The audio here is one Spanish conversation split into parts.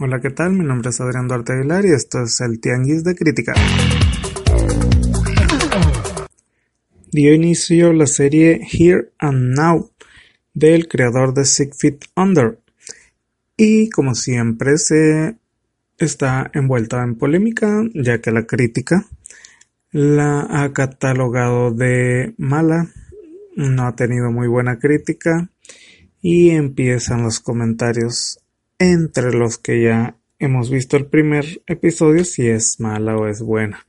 Hola, ¿qué tal? Mi nombre es Adrián Duarte Aguilar y esto es el Tianguis de Crítica. Dio inicio la serie Here and Now del creador de Six Feet Under y como siempre se está envuelta en polémica ya que la crítica la ha catalogado de mala, no ha tenido muy buena crítica y empiezan los comentarios entre los que ya hemos visto el primer episodio si es mala o es buena.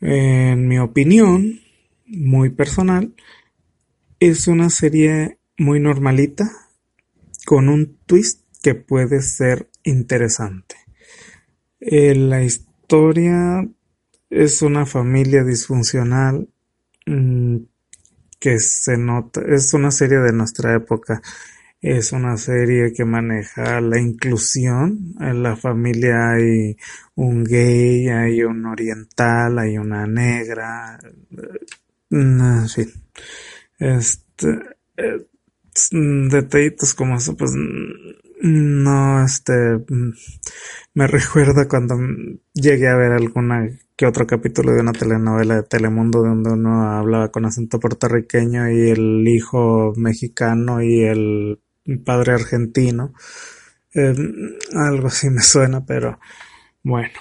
En mi opinión, muy personal, es una serie muy normalita con un twist que puede ser interesante. Eh, la historia es una familia disfuncional mm, que se nota, es una serie de nuestra época es una serie que maneja la inclusión. En la familia hay un gay, hay un oriental, hay una negra. En fin. Este. Eh, detallitos como eso, pues. No, este. Me recuerda cuando llegué a ver alguna que otro capítulo de una telenovela de Telemundo donde uno hablaba con acento puertorriqueño y el hijo mexicano y el padre argentino. Eh, algo así me suena, pero bueno,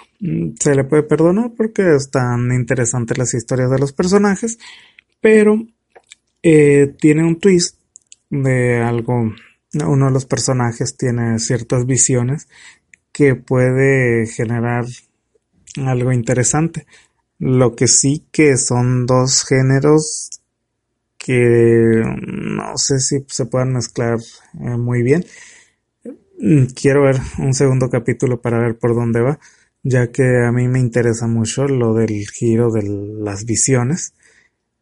se le puede perdonar porque están interesantes las historias de los personajes, pero eh, tiene un twist de algo, uno de los personajes tiene ciertas visiones que puede generar algo interesante. Lo que sí que son dos géneros que no sé si se puedan mezclar eh, muy bien. Mm, quiero ver un segundo capítulo para ver por dónde va, ya que a mí me interesa mucho lo del giro de las visiones,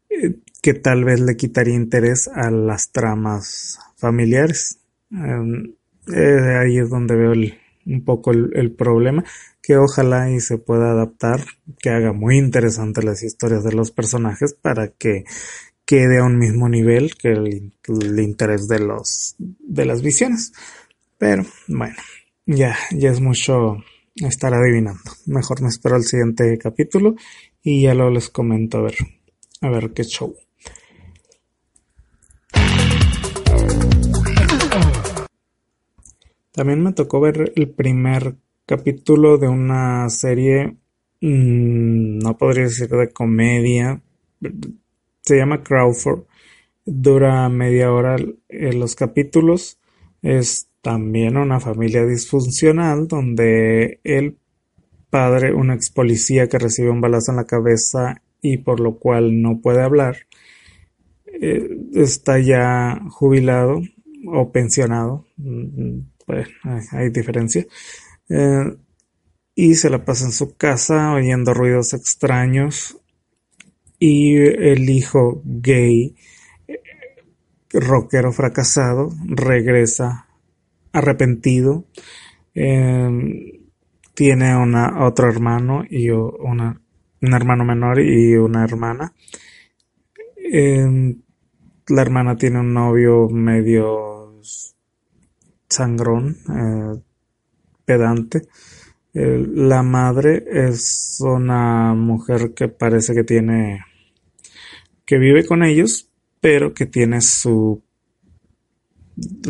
eh, que tal vez le quitaría interés a las tramas familiares. Em, eh, ahí es donde veo un poco el, el, problema, que ojalá y se pueda adaptar, que haga muy interesante las historias de los personajes para que quede a un mismo nivel que el, interés de los de las visiones. Pero bueno, ya, ya es mucho estar adivinando. Mejor me espero al siguiente capítulo y ya lo les comento a ver, a ver qué show. También me tocó ver el primer capítulo de una serie, mmm, no podría decir de comedia, se llama Crawford. Dura media hora en los capítulos. Es también una familia disfuncional donde el padre, un ex policía que recibe un balazo en la cabeza y por lo cual no puede hablar, eh, está ya jubilado o pensionado. Pues, hay diferencia. Eh, y se la pasa en su casa oyendo ruidos extraños y el hijo gay, rockero fracasado, regresa arrepentido. Em, tiene una, otro hermano y una, un hermano menor y una hermana. Em, la hermana tiene un novio medio sangrón, eh, pedante. la madre es una mujer que parece que tiene que vive con ellos, pero que tiene su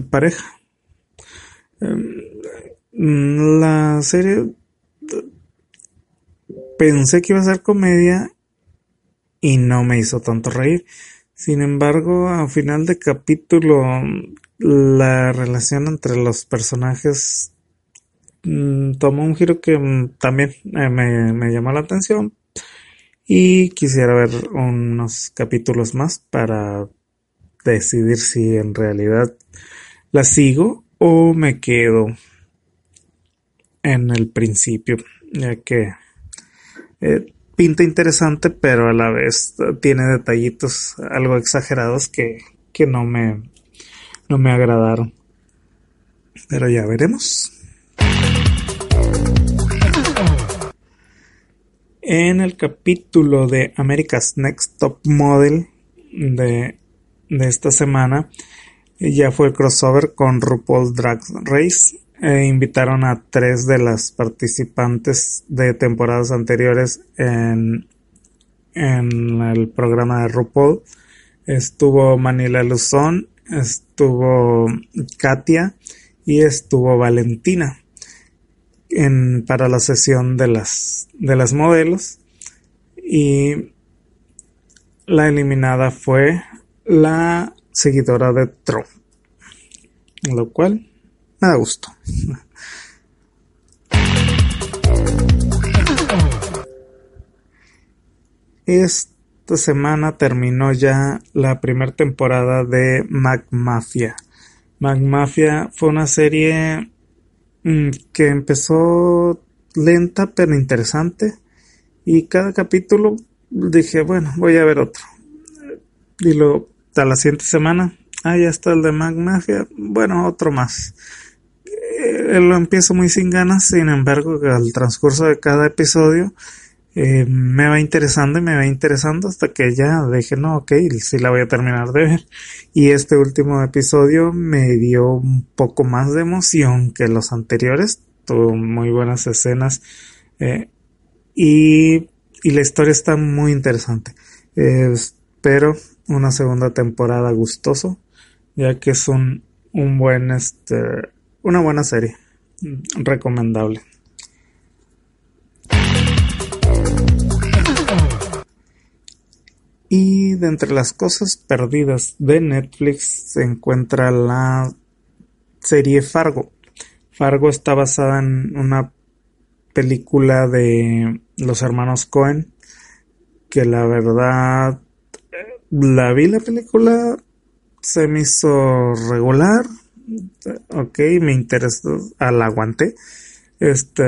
pareja. Em, la serie pensé que iba a ser comedia y no me hizo tanto reír. Sin embargo, al final de capítulo, la relación entre los personajes mm, tomó un giro que mm, también eh, me, me llamó la atención, y quisiera ver unos capítulos más para decidir si en realidad la sigo o me quedo en el principio, ya que eh, pinta interesante, pero a la vez tiene detallitos algo exagerados que, que no me no me agradaron. Pero ya veremos. En el capítulo de America's Next Top Model de, esta semana ya fue el crossover con RuPaul Drag Race. e invitaron a tres de las participantes de temporadas anteriores en, en el programa de RuPaul. Estuvo Manila Luzón, estuvo Katia y estuvo Valentina en, para la sesión de las, de las modelos. Y la eliminada fue la seguidora de Trump. Lo cual me da gusto. Esta semana terminó ya la primera temporada de Mag Mafia. Mafia fue una serie que empezó lenta pero interesante. Y cada capítulo dije bueno voy a ver otro y luego a la siguiente semana ah ya está el de Mag Mafia bueno otro más. Eh, lo empiezo muy sin ganas, sin embargo, al transcurso de cada episodio eh, me va interesando y me va interesando hasta que ya dije, no, ok, sí la voy a terminar de ver. Y este último episodio me dio un poco más de emoción que los anteriores, tuvo muy buenas escenas eh, y, y, la historia está muy interesante. espero una segunda temporada gustoso, ya que es un, un buen este una buena serie. Recomendable. Y de entre las cosas perdidas de Netflix se encuentra la serie Fargo. Fargo está basada en una película de los hermanos Cohen que la verdad la vi la película se me hizo regular ok, me interesó, al aguante. Este,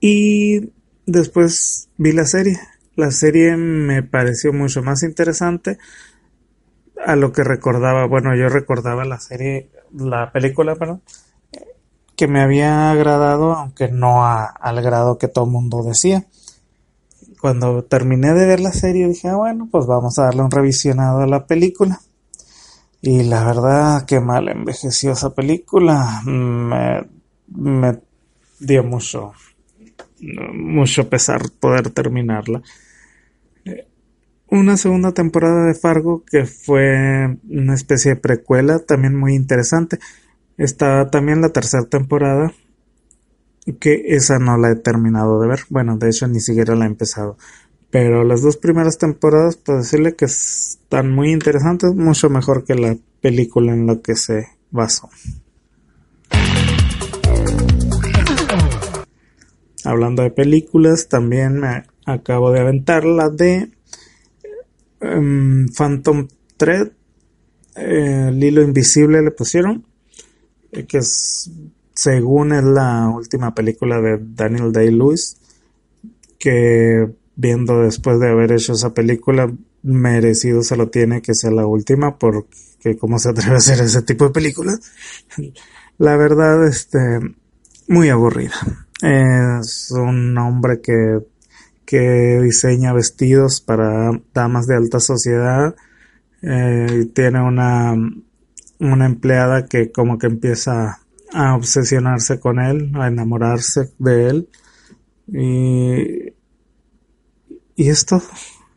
y después vi la serie. La serie me pareció mucho más interesante a lo que recordaba. Bueno, yo recordaba la serie, la película, perdón, que me había agradado, aunque no al grado que todo el mundo decía. Cuando terminé de ver la serie dije, ah, bueno, pues vamos a darle un revisionado a la película. Y la verdad, que mal envejeció esa película. Me, me dio mucho, mucho pesar poder terminarla. Una segunda temporada de Fargo que fue una especie de precuela, también muy interesante. Está también la tercera temporada, que esa no la he terminado de ver. Bueno, de hecho ni siquiera la he empezado. Pero las dos primeras temporadas, puedo decirle que están muy interesantes, mucho mejor que la película en la que se basó. Hablando de películas, también me acabo de aventar la de em, Phantom Thread, eh, el hilo invisible le pusieron, eh, que es, según es la última película de Daniel Day-Lewis, que viendo después de haber hecho esa película, merecido se lo tiene que sea la última, porque cómo se atreve a hacer ese tipo de películas. la verdad, este, muy aburrida. Es un hombre que, que diseña vestidos para damas de alta sociedad. Eh, tiene una, una empleada que como que empieza a obsesionarse con él, a enamorarse de él. Y y esto,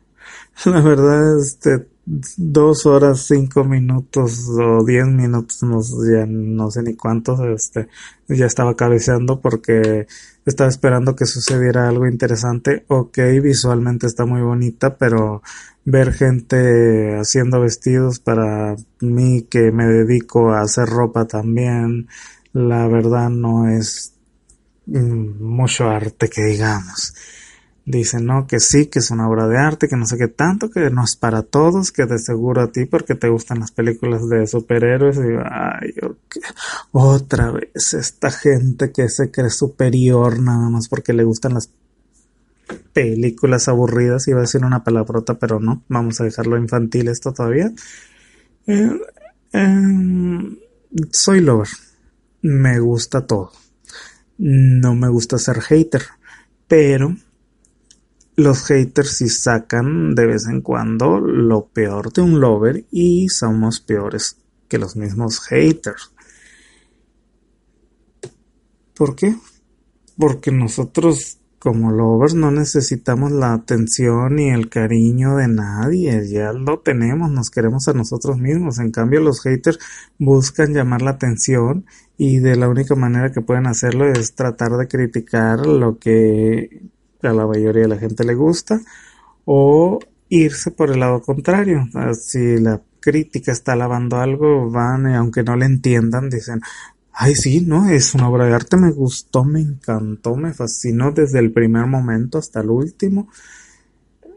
la verdad, este, dos horas, cinco minutos o diez minutos, no, ya no sé ni cuántos, este, ya estaba cabeceando porque estaba esperando que sucediera algo interesante. Ok, visualmente está muy bonita, pero ver gente haciendo vestidos para mí que me dedico a hacer ropa también, la verdad no es mm, mucho arte que digamos. Dicen, no, que sí, que es una obra de arte, que no sé qué tanto, que no es para todos, que de seguro a ti porque te gustan las películas de superhéroes. Y ay, otra vez esta gente que se cree superior nada más porque le gustan las películas aburridas. Iba a decir una palabrota, pero no, vamos a dejarlo infantil esto todavía. Eh, em, soy lover. Me gusta todo. No me gusta ser hater, pero los haters sí sacan de vez en cuando lo peor de un lover y somos peores que los mismos haters. ¿Por qué? Porque nosotros como lovers no necesitamos la atención ni el cariño de nadie, ya lo tenemos, nos queremos a nosotros mismos. En cambio, los haters buscan llamar la atención y de la única manera que pueden hacerlo es tratar de criticar lo que a la mayoría de la gente le gusta o irse por el lado contrario. Si la crítica está lavando algo, van y aunque no le entiendan, dicen, Ay, sí, no, es una obra de arte, me gustó, me encantó, me fascinó desde el primer momento hasta el último.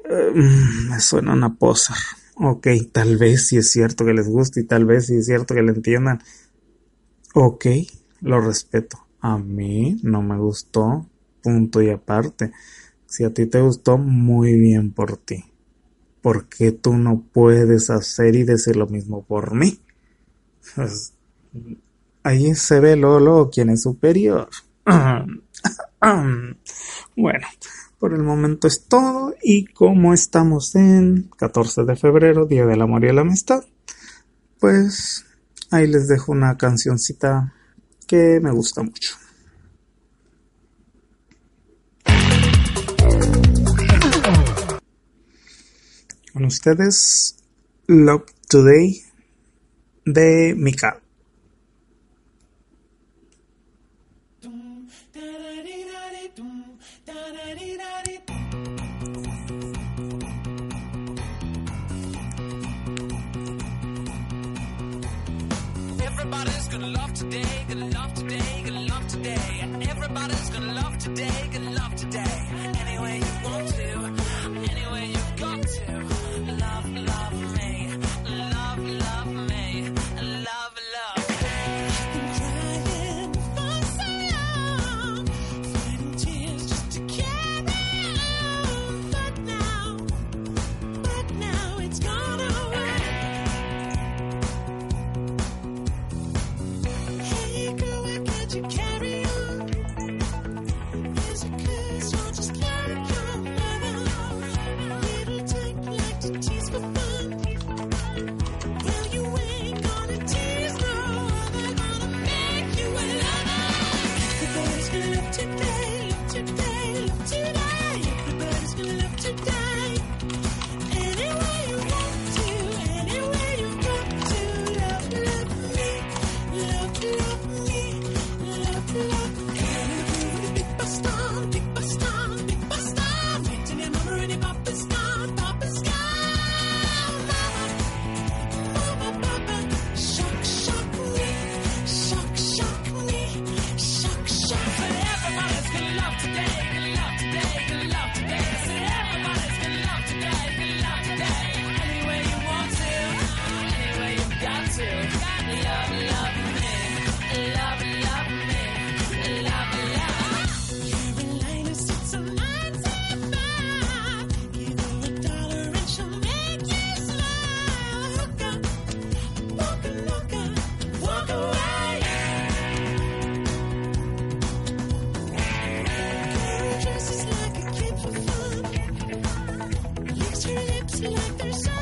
Mm, me suena una posa. Ok, tal vez sí es cierto que les guste y tal vez sí es cierto que le entiendan. Ok, lo respeto. A mí no me gustó, punto y aparte. Si a ti te gustó, muy bien por ti. ¿Por qué tú no puedes hacer y decir lo mismo por mí? Pues, Ahí se ve Lolo quién es superior. bueno, por el momento es todo y como estamos en 14 de febrero, Día del Amor y la Amistad, pues ahí les dejo una cancioncita que me gusta mucho. Con ustedes, Love Today de Mika. Gonna love today, gonna love today, gonna love today. Everybody's gonna love today, gonna love today. Any way you want to, any way you've got to. Love, love me, you can. It's like there's